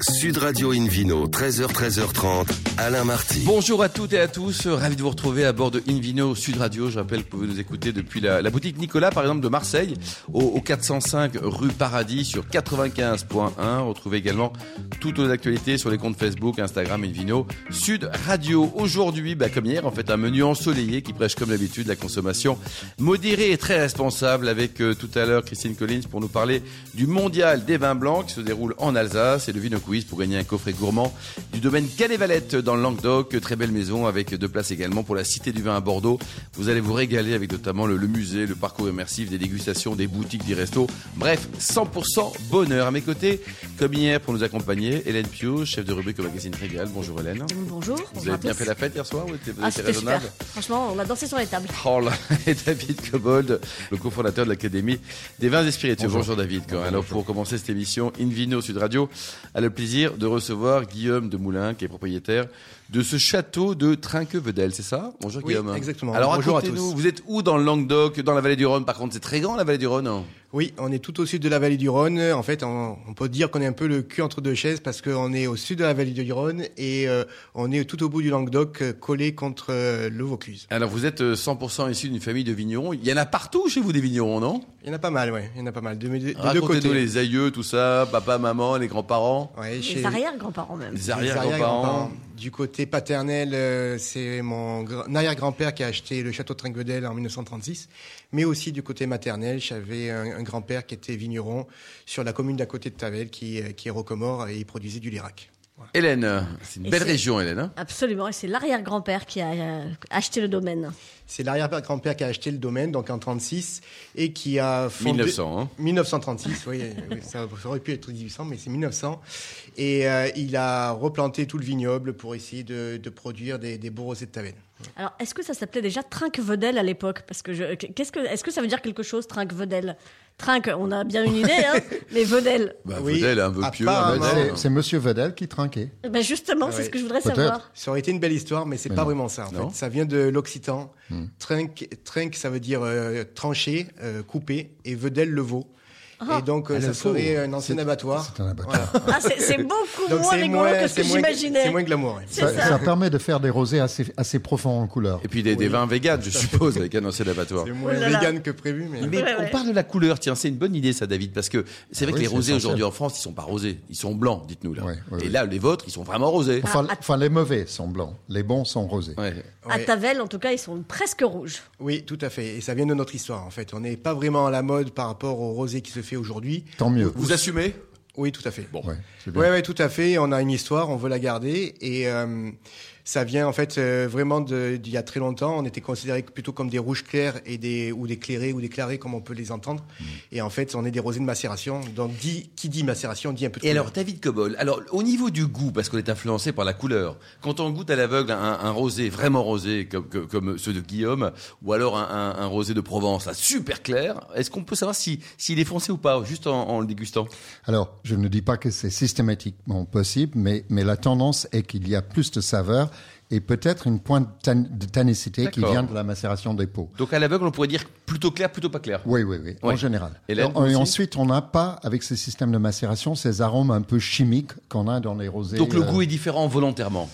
Sud Radio Invino, 13h, 13h30, Alain Marty. Bonjour à toutes et à tous, ravi de vous retrouver à bord de Invino Sud Radio. Je rappelle que vous pouvez nous écouter depuis la, boutique Nicolas, par exemple, de Marseille, au, au 405 rue Paradis sur 95.1. Retrouvez également toutes nos actualités sur les comptes Facebook, Instagram, Invino Sud Radio. Aujourd'hui, bah, comme hier, en fait, un menu ensoleillé qui prêche comme d'habitude la consommation modérée et très responsable avec euh, tout à l'heure Christine Collins pour nous parler du mondial des vins blancs qui se déroule en Alsace et le Vino Quiz pour gagner un coffret gourmand du domaine Canet-Valette dans le Languedoc. Très belle maison avec deux places également pour la Cité du Vin à Bordeaux. Vous allez vous régaler avec notamment le, le musée, le parcours immersif, des dégustations, des boutiques, des restos. Bref, 100% bonheur. À mes côtés, comme hier pour nous accompagner, Hélène Pio, chef de rubrique au magazine Régal. Bonjour Hélène. Bonjour. Vous bonjour à avez bien tous. fait la fête hier soir ou était- vous Ah, super. raisonnable Franchement, on a dansé sur les tables. Oh là, et David Cobold, le cofondateur de l'Académie des vins et spiritueux. Bonjour, David. Alors pour commencer cette émission, Invino Sud Radio a le plaisir de recevoir Guillaume de Moulin, qui est propriétaire de ce château de Trinquevedel, c'est ça? Bonjour Oui, Guillaume. exactement. Alors Bonjour à tous. vous êtes où dans le Languedoc, dans la vallée du Rhône Par contre, c'est très grand la vallée du Rhône. Oui, on est tout au sud de la vallée du Rhône. En fait, on, on peut dire qu'on est un peu le cul entre deux chaises parce qu'on est au sud de la vallée du Rhône et euh, on est tout au bout du Languedoc, euh, collé contre euh, le Vaucluse. Alors vous êtes euh, 100% issu d'une famille de vignerons. Il y en a partout chez vous des vignerons, non? Il y en a pas mal, ouais. Il y en a pas mal. De, de, des deux côtés. les aïeux, tout ça, papa, maman, les grands-parents, Ouais, Les chez- arrière-grands-parents même. les les arrière-grands-parents. Du côté paternel, euh, c'est mon gra- arrière-grand-père qui a acheté le château de Trinquevedel en 1936. Mais aussi du côté maternel, j'avais un, un grand-père qui était vigneron sur la commune d'à côté de Tavel, qui, euh, qui est Rocomore, et il produisait du Lirac. Hélène, c'est une Et belle région Hélène. hein Absolument. Et c'est l'arrière-grand-père qui a euh, acheté le domaine. C'est l'arrière-grand-père qui a acheté le domaine, donc en 36, et qui a fondé... 1900, hein 1936, oui, oui, ça aurait pu être 1800, mais c'est 1900. Et euh, il a replanté tout le vignoble pour essayer de, de produire des, des beaux rosés de Tavel. Alors, est-ce que ça s'appelait déjà Trinquevedel à l'époque? Parce que je, qu'est-ce que, est-ce que ça veut dire quelque chose, Trinquevedel Trinque, on a bien une idée, hein, mais Vedel. Bah, Oui, Vedel, un peu pieux, un apparemment. Vedel. C'est Monsieur Vedel qui trinquait. Ben justement, c'est ce que je voudrais savoir. Ça aurait été une belle histoire, mais c'est pas non. vraiment ça. En fait. Ça vient de l'occitan. Trinque, trinque, ça veut dire euh, trancher, euh, couper, et vedel le veau. Ah. Et donc, euh, Ah, ça serait un ancien abattoir. C'est un abattoir. Voilà. Ah, c'est, beaucoup Donc moins rigolo moins, que ce que j'imaginais. c'est moins glamour. ouais. Ça, ça. ça permet de faire des rosés assez, assez profonds en couleur. Et puis des, des vins véganes, je suppose, avec un ancien abattoir. C'est moins Oh là là. vegan que prévu, mais. Mais Ouais, on ouais. parle de la couleur, tiens, c'est une bonne idée ça, David, parce que c'est vrai Ah que oui, les rosés aujourd'hui en France, ils sont pas rosés, ils sont blancs, dites-nous là. Et là, les vôtres, ils sont vraiment rosés. Enfin, Ah, enfin, les mauvais sont blancs, les bons sont rosés. À. Tavel, en tout cas, ils sont presque rouges. Oui, tout à fait. Et ça vient de notre histoire, en fait. On n'est pas vraiment à la mode par rapport au rosé qui se fait aujourd'hui. Tant mieux. Vous assumez? Oui, tout à fait. Bon. Ouais, ouais, tout à fait. On a une histoire, on veut la garder. Et euh, ça vient en fait euh, vraiment de- d'il y a très longtemps. On était considérés plutôt comme des rouges clairs et des, ou des clairés ou des clarés, comme on peut les entendre. Mm. Et en fait, on est des rosés de macération. Donc, dit, qui dit macération dit un peu de Et couleur. alors, David Cobol, alors au niveau du goût, parce qu'on est influencé par la couleur, quand on goûte à l'aveugle un, un rosé vraiment rosé comme, comme, comme ceux de Guillaume, ou alors un, un- un rosé de Provence, là, super clair, est-ce qu'on peut savoir si s'il est foncé ou pas, juste en, en le dégustant? Alors, je ne dis pas que c'est systématiquement possible, mais, mais la tendance est qu'il y a plus de saveur et peut-être une pointe de tannicité qui vient de la macération des peaux. Donc à l'aveugle, on pourrait dire plutôt clair, plutôt pas clair. Oui, oui, oui, Ouais. en général. Et, ensuite, on n'a pas, avec ce système de macération, ces arômes un peu chimiques qu'on a dans les rosés. Donc le euh, goût est différent volontairement.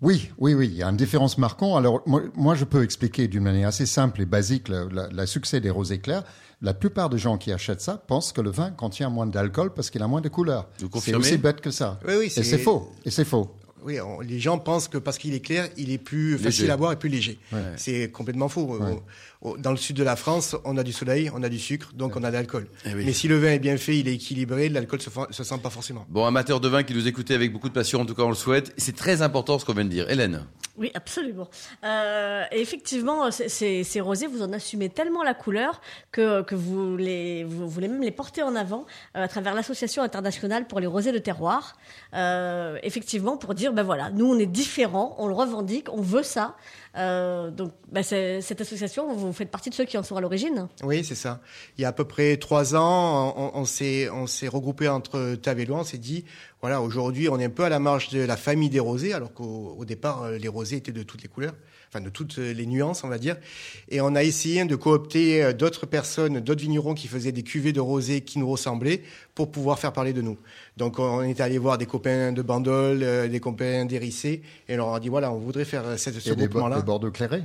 Oui, oui, oui, il y a une différence marquante. Alors, moi, moi, je peux expliquer d'une manière assez simple et basique le, succès des rosés clairs. La plupart des gens qui achètent ça pensent que le vin contient moins d'alcool parce qu'il a moins de couleur. Vous C'est aussi bête que ça. Oui, oui, et c'est faux. Et c'est faux. Oui, on- les gens pensent que parce qu'il est clair, il est plus facile à boire et plus léger. Ouais. C'est complètement faux. Au- au- Dans le sud de la France, on a du soleil, on a du sucre, donc on a de l'alcool. Eh oui. Mais si le vin est bien fait, il est équilibré, l'alcool se, se sent pas forcément. Bon, amateur de vin qui nous écoutez avec beaucoup de passion, en tout cas on le souhaite, c'est très important ce qu'on vient de dire. Hélène Oui, absolument. Euh, effectivement, ces- rosés, vous en assumez tellement la couleur que, que vous, les, vous voulez même les porter en avant euh, à travers l'Association internationale pour les rosés de terroir. Euh, effectivement, pour dire, ben voilà, nous on est différents, on le revendique, on veut ça. Euh, donc ben cette association, vous faites partie de ceux qui en sont à l'origine. Oui, c'est ça. Il y a à peu près trois ans, on, on s'est on s'est regroupé entre Tavellois. On s'est dit, voilà, aujourd'hui, on est un peu à la marge de la famille des rosés, alors qu'au au départ, euh, les rosés étaient de toutes les couleurs, enfin de toutes les nuances, on va dire. Et on a essayé de coopter euh, d'autres personnes, d'autres vignerons qui faisaient des cuvées de rosés qui nous ressemblaient pour pouvoir faire parler de nous. Donc on est allé voir des copains de Bandol, euh, des copains d'Hérissé, et on leur a dit, voilà, on voudrait faire euh, cette- ce Et des, bo- groupement-là des Bordeaux clairés.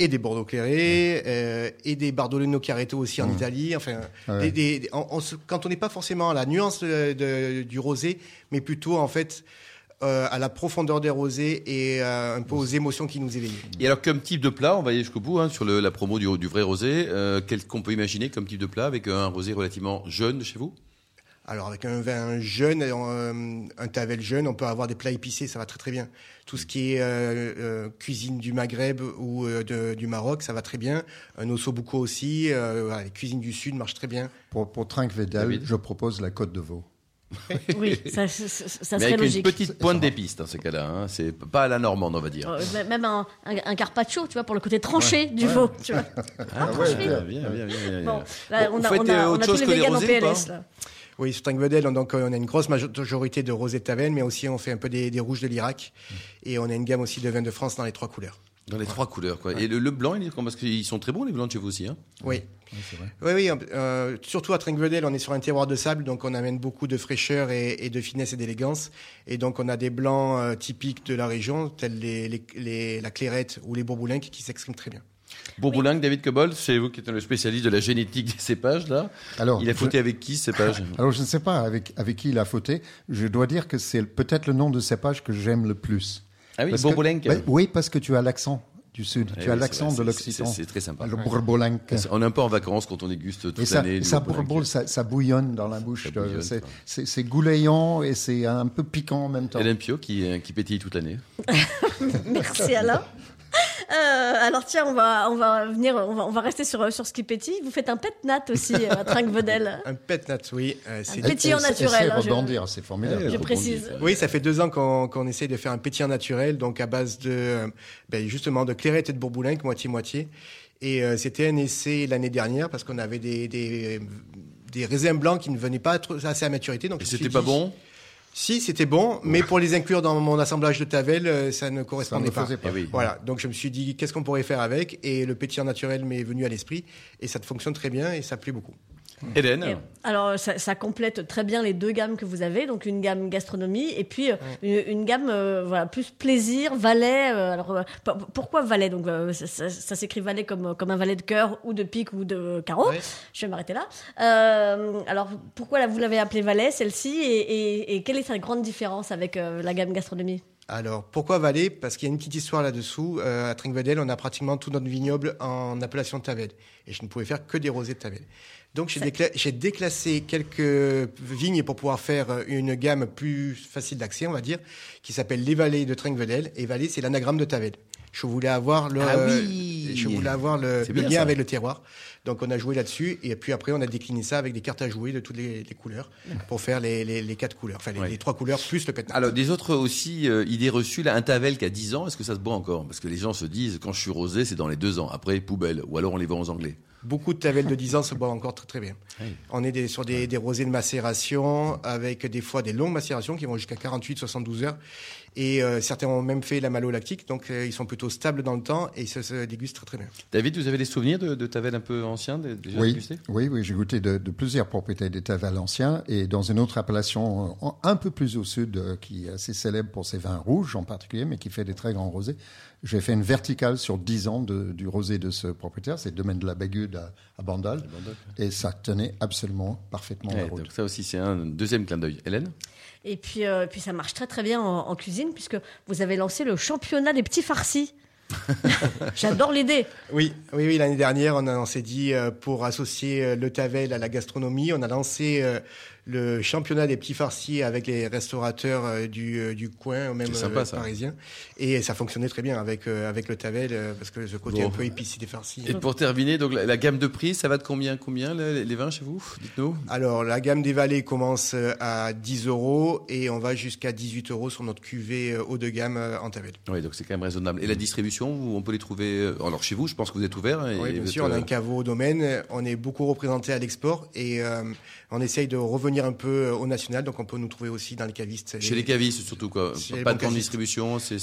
Et des Bordeaux clairés, euh, et des Bardolino Chiaretto aussi en Italie. Enfin, Ouais. des- des- on- on se- quand on n'est pas forcément à la nuance de- de- du rosé, mais plutôt en fait euh, à la profondeur des rosés et euh, un peu aux émotions qui nous éveillent. Et alors, comme type de plat, on va aller jusqu'au bout hein, sur le- la promo du, du vrai rosé. Euh, quel qu'on peut imaginer comme type de plat avec un rosé relativement jeune de chez vous? Alors avec un vin jeune, euh, un tavel jeune, on peut avoir des plats épicés, ça va très très bien. Tout ce qui est euh, euh, cuisine du Maghreb ou euh, de- du Maroc, ça va très bien. Un ossobuco aussi, euh, voilà, les cuisines du Sud marchent très bien. Pour, pour Trinque Vedel, je propose la côte de veau. Oui, ça, ça- Mais serait avec logique. une petite pointe d'épices dans ces cas-là. Hein. C'est pas à la normande, on va dire. Euh, Même un, un, un carpaccio, tu vois, pour le côté tranché du veau. Tu vois. Ah, ouais, bien, bien, bien, bien, bien. Bon, là, Bon, on a, faites, on a, on autre a chose tous que les en PLS. Là. Oui, sur Vedel, on, donc, on a une grosse majorité de rosés de Tavel, mais aussi on fait un peu des, des rouges de l'Irak. Et on a une gamme aussi de vins de France dans les trois couleurs. Dans les trois couleurs, quoi. Et le, le blanc, il est comment Parce qu'ils sont très bons, les blancs de chez vous aussi. Hein Oui. c'est vrai. Oui, oui. euh, surtout à Trinquevedel, on est sur un terroir de sable, donc on amène beaucoup de fraîcheur et, et de finesse et d'élégance. Et donc on a des blancs euh, typiques de la région, tels les, les, les- la clairette ou les bourboulinques, qui s'expriment très bien. Bourboulingue, David Cobol, c'est vous qui êtes le spécialiste de la génétique des cépages, là. Alors, il a je- fauté avec qui, ce cépage Alors, je ne sais pas avec, avec qui il a fauté. Je dois dire que c'est peut-être le nom de cépage que j'aime le plus. Ah oui, Parce que- Bourboulenge. Bah, Oui, parce que tu as l'accent du Sud. Eh tu as l'accent de l'Occitan. c'est- très sympa. Le. On est un peu en vacances quand on déguste toute Et ça, l'année. ça ça, ça bouillonne dans la bouche. Ça bouillonne, C'est- goulayant et c'est un peu piquant en même temps. Hélène Pio qui, euh, qui pétille toute l'année. Merci Alain. Euh, alors tiens, on va, on va venir, on va, on va rester sur, sur ce qui pétille. Vous faites un pet nat aussi euh, à Trinquevedel. Un pet nat, oui. euh, c'est Un pétillant naturel, hein, je- rebondir, c'est formidable. Je précise. Oui, ça fait deux ans qu'on qu'on essaye de faire un pétillant naturel, donc à base de euh, ben, justement de clairette et de bourboulinque, moitié-moitié. Et euh, c'était un essai l'année dernière parce qu'on avait des, des, des raisins blancs qui ne venaient pas assez à maturité. Donc Et c'était pas dit- bon? Si, c'était bon, mais pour les inclure dans mon assemblage de Tavel, euh, ça ne Ça correspondait ne pas. faisait pas. Eh oui. Voilà, donc je me suis dit qu'est-ce qu'on pourrait faire avec, et le pétillant naturel m'est venu à l'esprit, et ça fonctionne très bien et ça plaît beaucoup. Hélène Et- alors ça, ça complète très bien les deux gammes que vous avez, donc une gamme gastronomie et puis euh, une, une gamme euh, voilà plus plaisir, valet. euh, alors pourquoi valet? Donc ça, ça- ça s'écrit valet comme comme un valet de cœur ou de pique ou de carreau. Ouais. Je vais m'arrêter là. Alors pourquoi là, vous l'avez appelée valet celle-ci? Et, et- et quelle est sa grande différence avec la gamme gastronomie? Alors, pourquoi Valais Parce qu'il y a une petite histoire là-dessous. Euh, à Trinquevedel, on a pratiquement tout notre vignoble en appellation Tavel. Et je ne pouvais faire que des rosés de Tavel. Donc, j'ai décla- j'ai déclassé quelques vignes pour pouvoir faire une gamme plus facile d'accès, on va dire, qui s'appelle les vallées de Trinquevedel. Et Valais, c'est l'anagramme de Tavel. Je voulais avoir le, Ah oui je voulais avoir le, C'est le bien, lien ça. avec le terroir. Donc, on a joué là-dessus. Et puis après, on a décliné ça avec des cartes à jouer de toutes les, les couleurs pour faire les, les- les quatre couleurs. Enfin, les, Ouais. les trois couleurs plus le pétnat. Alors, des autres aussi euh, idées reçues, là, un Tavel qui a 10 ans, est-ce que ça se boit encore? Parce que les gens se disent, quand je suis rosé, c'est dans les deux ans. Après, poubelle. Ou alors on les vend aux Anglais. Beaucoup de Tavel de 10 ans se boivent encore très très bien. On est des- sur des, des rosés de macération avec des fois des longues macérations qui vont jusqu'à 48-72 heures. Et euh, certains ont même fait la malolactique, donc euh, ils sont plutôt stables dans le temps et se, se dégustent très très bien. David, vous avez des souvenirs de, de Tavel un peu anciens dé- déjà Oui, oui, oui, j'ai goûté de, de plusieurs propriétés d'État valencien et dans une autre appellation euh, en- un peu plus au sud, euh, qui est assez célèbre pour ses vins rouges en particulier, mais qui fait des très grands rosés. J'ai fait une verticale sur 10 ans de- du rosé de ce propriétaire, c'est le domaine de la Bagude à, à Bandol, et ça tenait absolument parfaitement Ouais, la route. donc ça aussi, c'est un deuxième clin d'œil. Hélène? Et puis, euh, puis ça marche très très bien en, en cuisine puisque vous avez lancé le championnat des petits farcis. J'adore l'idée. Oui, oui, oui. L'année dernière, on, a- on s'est dit euh, pour associer euh, le Tavel à la gastronomie, on a lancé le championnat des petits farcis avec les restaurateurs euh, du, euh, du coin, même sympa, euh, ça. parisiens. Et ça fonctionnait très bien avec avec le Tavel parce que ce côté Bon. un peu épicé des farcis. Et pour terminer, donc la, la gamme de prix, ça va de combien, combien les, les vins chez vous Dites-nous? Alors, la gamme des vallées commence à 10 euros et on va jusqu'à 18 euros sur notre cuvée haut de gamme en Tavel. Oui, donc c'est quand même raisonnable. Et la distribution, où on peut les trouver Alors chez vous, je pense que vous êtes ouvert. et- Oui, bien sûr, êtes, on a un caveau au domaine, on est beaucoup représenté à l'export et euh, on essaye de revenir un peu euh, au national, donc on peut nous trouver aussi dans les cavistes. Chez les cavistes surtout quoi. Pas de grande cavistes. distribution, c'est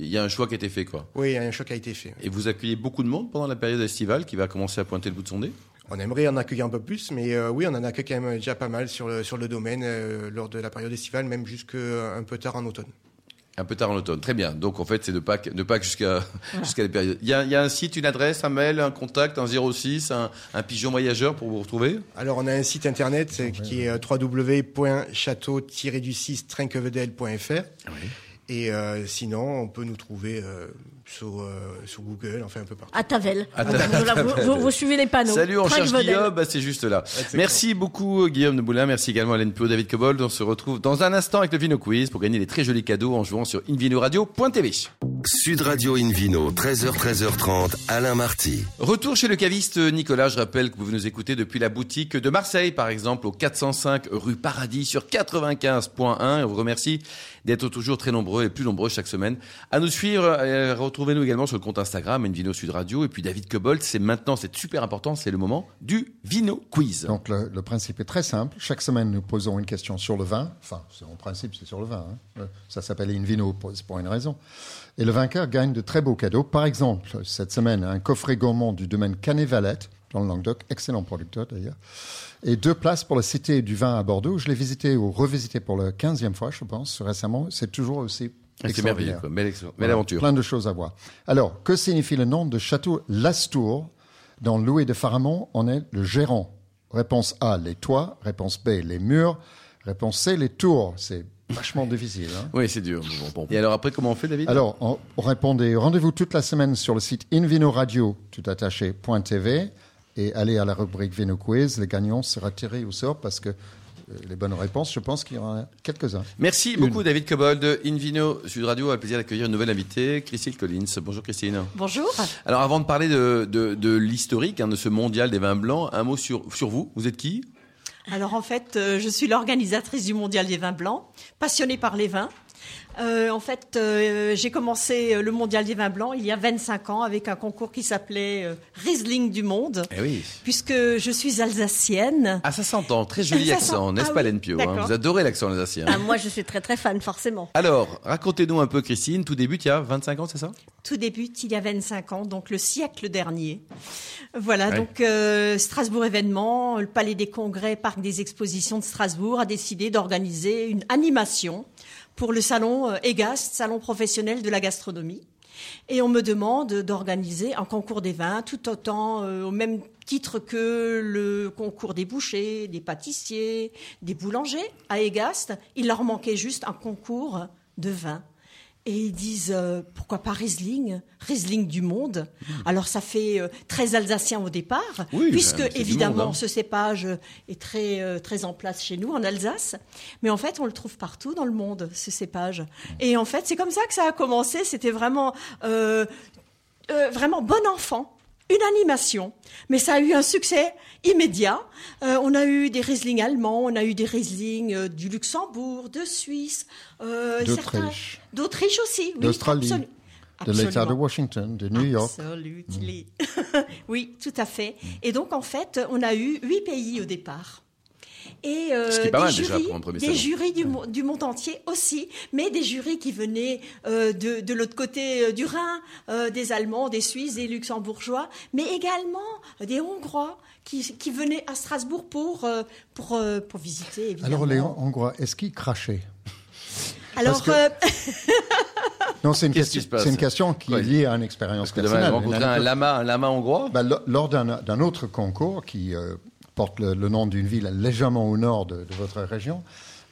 il y a un choix qui a été fait quoi. Oui, un choc a été fait. Et vous accueillez beaucoup de monde pendant la période estivale qui va commencer à pointer le bout de son nez? On aimerait en accueillir un peu plus, mais euh, oui, on en accueille quand même déjà pas mal sur le, sur le domaine euh, lors de la période estivale, même jusqu'un peu tard en automne. Un peu tard en automne. Très bien. Donc en fait, c'est de Pâques, de Pâques jusqu'à jusqu'à la période. Il y, a, il y a un site, une adresse, un mail, un contact, un 06, un, un pigeon voyageur pour vous retrouver? Alors, on a un site internet euh, qui est euh, www.château-du-6trinquevedel.fr. Et euh, sinon, on peut nous trouver euh, sur, euh, sur Google, enfin un peu partout. À Tavel. À Voilà, vous, vous- vous suivez les panneaux. Salut, on cherche. Guillaume, bah, c'est juste là. Merci beaucoup Guillaume de Boulin, merci également Hélène Pio, David Cobold. On se retrouve dans un instant avec le Vino Quiz pour gagner des très jolis cadeaux en jouant sur invinoradio.tv. Sud Radio Invino, 13h, 13h30, Alain Marty. Retour chez le caviste Nicolas. Je rappelle que vous nous écoutez depuis la boutique de Marseille, par exemple, au 405 rue Paradis sur 95.1. Et on vous remercie d'être toujours très nombreux et plus nombreux chaque semaine à nous suivre. Euh, Retrouvez-nous également sur le compte Instagram Invino Sud Radio. Et puis David Cobold, c'est maintenant, c'est super important, c'est le moment du Vino Quiz. Donc le, principe est très simple. Chaque semaine, nous posons une question sur le vin. Enfin, en principe, c'est sur le vin. hein. Euh, Ça s'appelle Invino pour une raison. Et le vainqueur gagne de très beaux cadeaux. Par exemple, cette semaine, un coffret gourmand du domaine Canet-Valette, dans le Languedoc, excellent producteur d'ailleurs. Et deux places pour la Cité du vin à Bordeaux. Je l'ai visité ou revisité pour la 15e fois, je pense, récemment. C'est toujours aussi Ah, c'est merveilleux, quoi. Belle, belle Voilà, aventure. Plein de choses à voir. Alors, que signifie le nom de château Lastour? Dans Louis de Faramond, on est le gérant. Réponse A, les toits. Réponse B, les murs. Réponse C, les tours. C'est vachement difficile. hein. Oui, c'est dur. Bon, bon. Et alors après, comment on fait, David? Alors, on, on répondait rendez-vous toute la semaine sur le site invinoradio, tout attaché, point .tv, et allez à la rubrique Vino Quiz. Les gagnants sera tirés au sort parce que euh, les bonnes réponses, je pense qu'il y en a quelques-uns. Merci beaucoup, David Cobold. Invino Sud Radio a le plaisir d'accueillir une nouvelle invitée, Christine Collins. Bonjour, Christine. Bonjour. Alors, avant de parler de, de, de l'historique, hein, de ce mondial des vins blancs, un mot sur, sur vous. Vous êtes qui? Alors en fait, euh, je suis l'organisatrice du Mondial des vins blancs, passionnée par les vins. Euh, en fait, euh, j'ai commencé euh, le Mondial des vins blancs il y a 25 ans avec un concours qui s'appelait euh, Riesling du monde, Eh oui. puisque je suis alsacienne. Ah, ça s'entend. Très joli accent, n'est-ce ah pas, oui, Pio hein. Vous adorez l'accent alsacien. Ah, moi, je suis très très fan, forcément. Alors, racontez-nous un peu, Christine. Tout débute il y a 25 ans, c'est ça? Tout débute il y a 25 ans, donc le siècle dernier. Voilà, Ouais. donc euh, Strasbourg événement, le Palais des Congrès, Parc des Expositions de Strasbourg a décidé d'organiser une animation pour le salon euh, EGAST, salon professionnel de la gastronomie. Et on me demande d'organiser un concours des vins, tout autant euh, au même titre que le concours des bouchers, des pâtissiers, des boulangers à Egast. Il leur manquait juste un concours de vin. Et ils disent euh, pourquoi pas Riesling, Riesling du monde. Alors ça fait euh, très alsacien au départ, Oui, puisque c'est du évidemment monde, hein. ce cépage est très euh, très en place chez nous en Alsace, mais en fait on le trouve partout dans le monde ce cépage. Et en fait c'est comme ça que ça a commencé. C'était vraiment euh, euh, vraiment bon enfant. Une animation, mais ça a eu un succès immédiat. Euh, on a eu des Riesling allemands, on a eu des Riesling euh, du Luxembourg, de Suisse, euh, D'Autriche. d'Autriche aussi, oui, D'Australie, absolu- De l'État de absolument. Washington, de New York. Absolutely. oui, tout à fait. Et donc, en fait, on a eu huit pays au départ. Et euh, Ce qui est pas des mal déjà jurys, pour un premier des salon. jurys du, mo- du monde entier aussi, mais des jurys qui venaient euh, de, de l'autre côté euh, du Rhin, euh, des Allemands, des Suisses, des Luxembourgeois, mais également des Hongrois qui, qui venaient à Strasbourg pour, euh, pour, euh, pour visiter, évidemment. Alors, les Hongrois, est-ce qu'ils crachaient? Alors, que- euh, Non, c'est une, question- c'est une question qui est liée à une expérience Parce que demain, personnelle. rencontrer Une un lama, un lama hongrois Bah, lo- lors d'un d'un autre concours qui euh, porte le, le nom d'une ville légèrement au nord de, de votre région,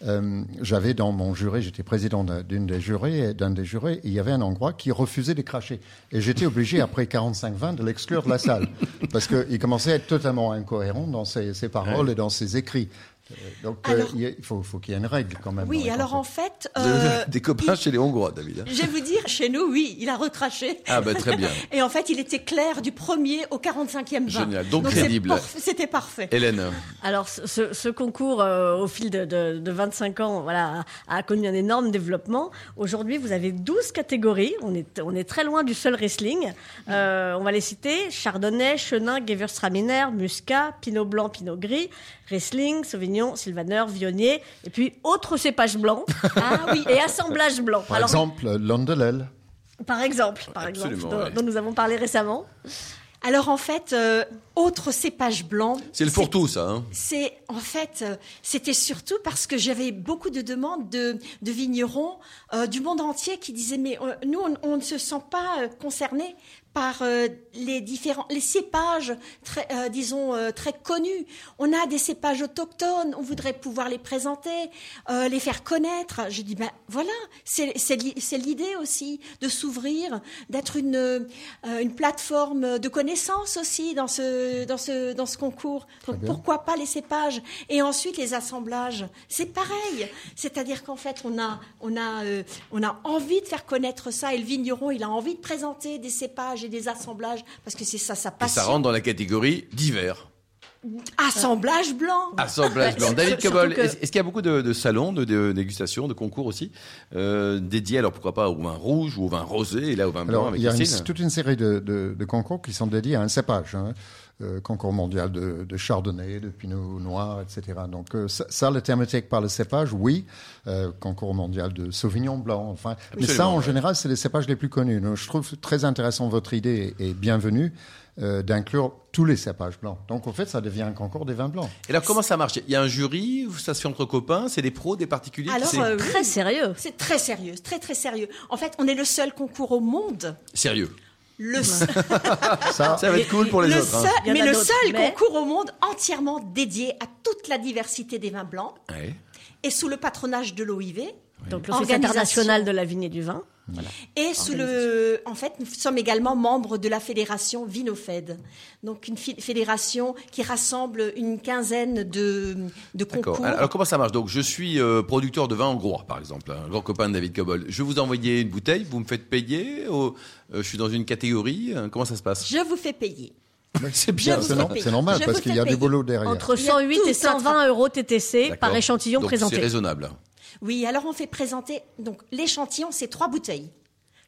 euh, j'avais dans mon jury, j'étais président d'un- d'une des jurés, d'un des jurés, et il y avait un Hongrois qui refusait de cracher. Et j'étais obligé, après 45-20, de l'exclure de la salle. Parce qu'il commençait à être totalement incohérent dans ses, ses paroles et dans ses écrits. Euh, Donc, euh, Alors- il faut, faut qu'il y ait une règle quand même. Oui, alors en fait, euh, des copains chez les Hongrois, David. hein je vais vous dire, chez nous, oui, il a recraché. Ah, bah, très bien. Et en fait, il était clair du premier au 45e vin. Génial. Donc c'est crédible. C'était parfait. Hélène. Alors, ce, concours, euh, au fil de, de- de 25 ans, voilà, a, a connu un énorme développement. Aujourd'hui, vous avez 12 catégories. On est, on est très loin du seul. Euh, on va les citer. Chardonnay, Chenin, Gewürztraminer, Muscat, Pinot Blanc, Pinot Gris, Riesling, Sauvignon, Sylvaner, Vionnier, et puis autres cépages blancs. ah oui, et assemblage blanc. Par Alors, exemple, Landelel. par exemple, par exemple, Absolument, dont, ouais. dont nous avons parlé récemment. Alors en fait, euh, autre cépage blanc. C'est le fourre-tout, ça. Hein C'est en fait, euh, c'était surtout parce que j'avais beaucoup de demandes de, de vignerons euh, du monde entier qui disaient mais euh, nous on, on ne se sent pas concernés par euh, les différents les cépages très euh, disons euh, très connus. On a des cépages autochtones, on voudrait pouvoir les présenter, les faire connaître. Je dis ben voilà, c'est c'est li- c'est l'idée aussi de s'ouvrir, d'être une une plateforme de connaissances aussi dans ce dans ce dans ce concours. Donc pourquoi pas les cépages et ensuite les assemblages? C'est pareil. C'est-à-dire qu'en fait on a on a on a envie de faire connaître ça et le vigneron il a envie de présenter des cépages et des assemblages parce que c'est ça Et passion. ça rentre dans la catégorie divers. Assemblage blanc. Assemblage blanc. David Cobol, que- est-ce qu'il y a beaucoup de, de salons, de, de dégustation, de concours aussi, euh, dédiés, alors pourquoi pas au vin rouge ou au vin rosé, et là au vin blanc Alors, avec il y a une- toute une série de, de- de concours qui sont dédiés à un cépage. hein. Euh, concours mondial de, de chardonnay, de pinot noir, etc. Donc euh, ça, ça, la thermothèque par le cépage, oui. Euh, concours mondial de sauvignon blanc, enfin. Mais ça, en ouais. général, c'est les cépages les plus connus. Donc, je trouve très intéressant votre idée et bienvenue euh, d'inclure tous les cépages blancs. Donc, en fait, ça devient un concours des vins blancs. Et alors comment ça marche? Il y a un jury, ça se fait entre copains, c'est des pros, des particuliers Alors, c'est euh, Très sérieux. C'est très sérieux, très très sérieux. En fait, on est le seul concours au monde. sérieux. Le Ça, Ça va être cool pour les le autres. hein. seul, mais le seul mais- concours au monde entièrement dédié à toute la diversité des vins blancs Ouais. et sous le patronage de l'OIV Donc, l'Office international de la vigne et du vin. Et sous le. En fait, nous sommes également membres de la fédération Vinofed, donc une fédération qui rassemble une quinzaine de, de D'accord. concours. Alors comment ça marche? Donc je suis euh, producteur de vin hongrois, par exemple, un grand copain de David Cobol. Je vais vous envoyer une bouteille, vous me faites payer. au- euh, je suis dans une catégorie. euh, comment ça se passe? Je vous fais payer. C'est bien. c'est c'est normal Je parce qu'il y a du payer. boulot derrière. Entre Il y a 108 tout et ça 120 euros TTC par échantillon Donc, C'est présenté. raisonnable. Oui, alors on fait présenter. Donc l'échantillon, c'est trois bouteilles.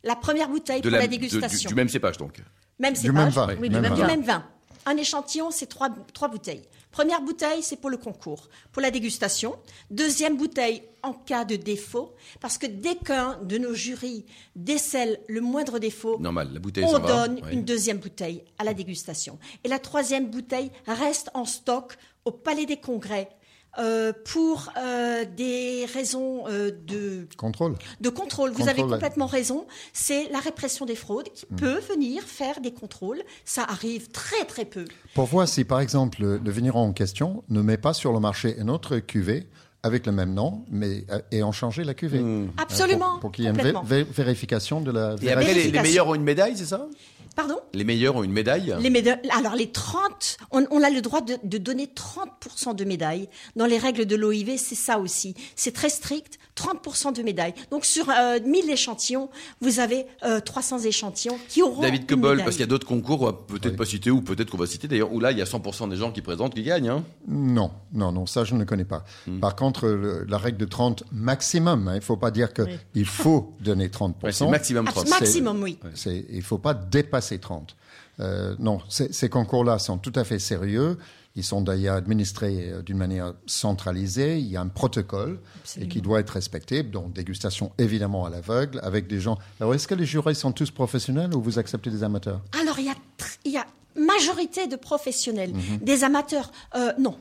La première bouteille De pour la, de- du, dégustation. du même cépage donc. Même Du même cépage. vin. Oui, du même Du vin. vin. même vin. Un échantillon, c'est trois, trois bouteilles. Première bouteille, c'est pour le concours, pour la dégustation. Deuxième bouteille, en cas de défaut, parce que dès qu'un de nos jurys décèle le moindre défaut, Normal, la bouteille on va. donne Ouais. une deuxième bouteille à la dégustation. Et la troisième bouteille reste en stock au Palais des Congrès euh, pour euh, des raisons euh, de Contrôle. de contrôle. Vous Contrôle, avez ouais. complètement raison. C'est la répression des fraudes qui peut venir faire des contrôles. Ça arrive très très peu. Pour voir si, par exemple, le, vigneron en question ne met pas sur le marché une autre cuvée avec le même nom, mais et en changer la cuvée? Euh, Absolument. Pour, pour qu'il y ait une vé- vérification de la Et après, les, les meilleurs ont une médaille, c'est ça? Pardon Les meilleurs ont une médaille les médailles, alors les 30, on, on a le droit de, de donner 30% de médailles. Dans les règles de l'OIV, c'est ça aussi. C'est très strict, 30% de médailles. Donc sur euh, 1000 échantillons, vous avez euh, 300 échantillons qui auront David médaille. parce qu'il y a d'autres concours, on va peut-être Oui. pas citer, ou peut-être qu'on va citer d'ailleurs, où là, il y a 100% des gens qui présentent qui gagnent. Hein. Non, non, non, ça je ne connais pas. Hmm. Par contre, le- la règle de 30 maximum, hein, il ne faut pas dire qu'il il faut donner 30%. Ouais, c'est maximum Abs- 30. maximum, oui. Il ne faut pas dépasser 30. Euh, non, ces ces concours-là sont tout à fait sérieux. Ils sont d'ailleurs administrés euh, d'une manière centralisée. Il y a un protocole et qui doit être respecté. Donc, dégustation évidemment à l'aveugle avec des gens. Alors, est-ce que les jurés sont tous professionnels ou vous acceptez des amateurs? Alors, il y a, tr- il y a majorité de professionnels. Mhm. Des amateurs, euh, non.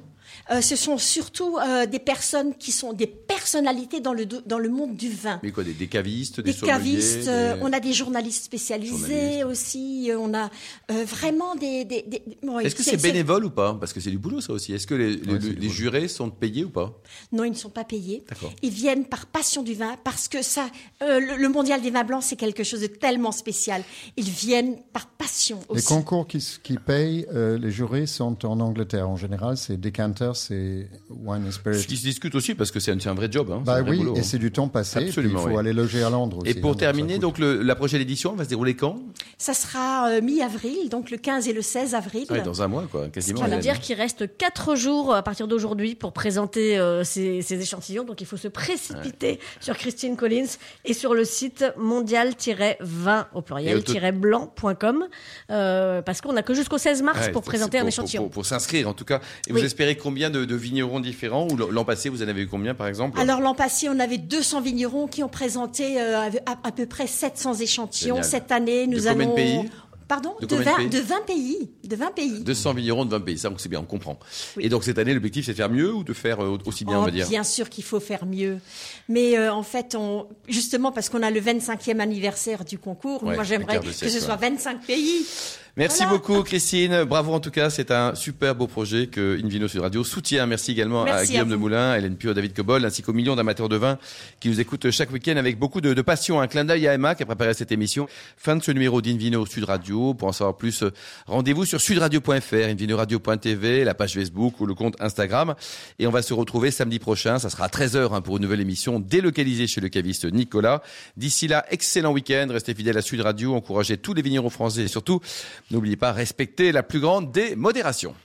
Euh, ce sont surtout euh, des personnes qui sont des personnalités dans le, dans le monde du vin. Mais quoi, des, des cavistes, des, Des cavistes, sommeliers, euh, des- on a des journalistes spécialisés Journalistes. aussi, euh, on a euh, vraiment des... des, des- bon, Est-ce que c'est bénévole ou pas? Parce que c'est du boulot ça aussi. Est-ce que les, les- Ouais, les jurés sont payés ou pas? Non, ils ne sont pas payés. D'accord. Ils viennent par passion du vin, parce que ça, euh, le, le mondial des vins blancs, c'est quelque chose de tellement spécial. Ils viennent par passion Les aussi. concours qui, payent, euh, les jurés sont en Angleterre. En général, c'est Decanter, c'est Wine and Spirit. Ce qui se discute aussi parce que c'est un, c'est un vrai job. Hein, Bah oui, boulot, et hein. c'est du temps passé. Absolument, il faut oui. aller loger à Londres aussi. Et pour hein, terminer, donc le- la prochaine édition va se dérouler quand? Ça sera euh, mi-avril, donc le 15 et le 16 avril. Ouais, Dans un mois, quoi, quasiment. Ça veut dire qu'il reste 4 jours à partir d'aujourd'hui pour présenter euh, ces, ces échantillons. Donc il faut se précipiter sur Christine Collins et sur le site mondial-20 au Et pluriel au tot- blanc.com euh, parce qu'on n'a que jusqu'au 16 mars Ouais, pour présenter un pour- échantillon. Pour, pour- pour s'inscrire, en tout cas. Et Oui. vous espérez combien de, de vignerons différents Ou l'an passé, vous en avez eu combien, par exemple? Alors l'an passé, on avait 200 vignerons qui ont présenté euh, à, à peu près 700 échantillons. Génial. Cette année, nous De allons... pays? Pardon De de, combien de 20, pays? De 20 pays. De 20 pays. 200 vignerons de 20 pays, ça, c'est bien, on comprend. Oui. Et donc cette année, l'objectif, c'est de faire mieux ou de faire euh, aussi bien, Oh, on va dire? Bien sûr qu'il faut faire mieux. Mais euh, en fait, on, justement parce qu'on a le 25e anniversaire du concours, Ouais, moi j'aimerais que ce soit ouais. 25 pays. Merci Voilà. beaucoup, Christine. Bravo en tout cas, c'est un super beau projet que Invino Sud Radio soutient. Merci également à Guillaume à de. Moulin, Hélène Pio, David Cobol, ainsi qu'aux millions d'amateurs de vin qui nous écoutent chaque week-end avec beaucoup de, de passion. Un clin d'œil à Emma qui a préparé cette émission. Fin de ce numéro d'Invino Sud Radio. Pour en savoir plus, rendez-vous sur sudradio.fr, invinoradio.tv, la page Facebook ou le compte Instagram. Et on va se retrouver samedi prochain. Ça sera à 13h hein, pour une nouvelle émission délocalisée chez le caviste Nicolas. D'ici là, excellent week-end. Restez fidèles à Sud Radio. Encouragez tous les vignerons français et surtout, n'oubliez pas, respectez la plus grande des modérations.